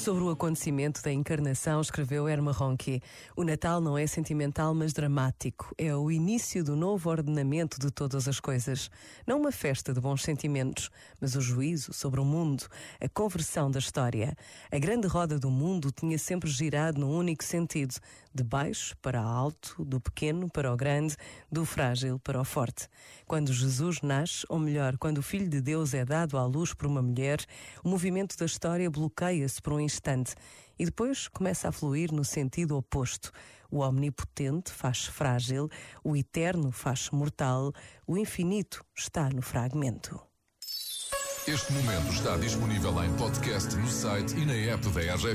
Sobre o acontecimento da encarnação, escreveu Erma Ronchi, o Natal não é sentimental, mas dramático. É o início do novo ordenamento de todas as coisas. Não uma festa de bons sentimentos, mas o juízo sobre o mundo, a conversão da história. A grande roda do mundo tinha sempre girado num único sentido, de baixo para alto, do pequeno para o grande, do frágil para o forte. Quando Jesus nasce, ou melhor, quando o Filho de Deus é dado à luz por uma mulher, o movimento da história bloqueia-se por um instante e depois começa a fluir no sentido oposto. O omnipotente faz frágil, o eterno faz mortal, o infinito está no fragmento. Este momento está disponível em podcast no site e na app da RGF.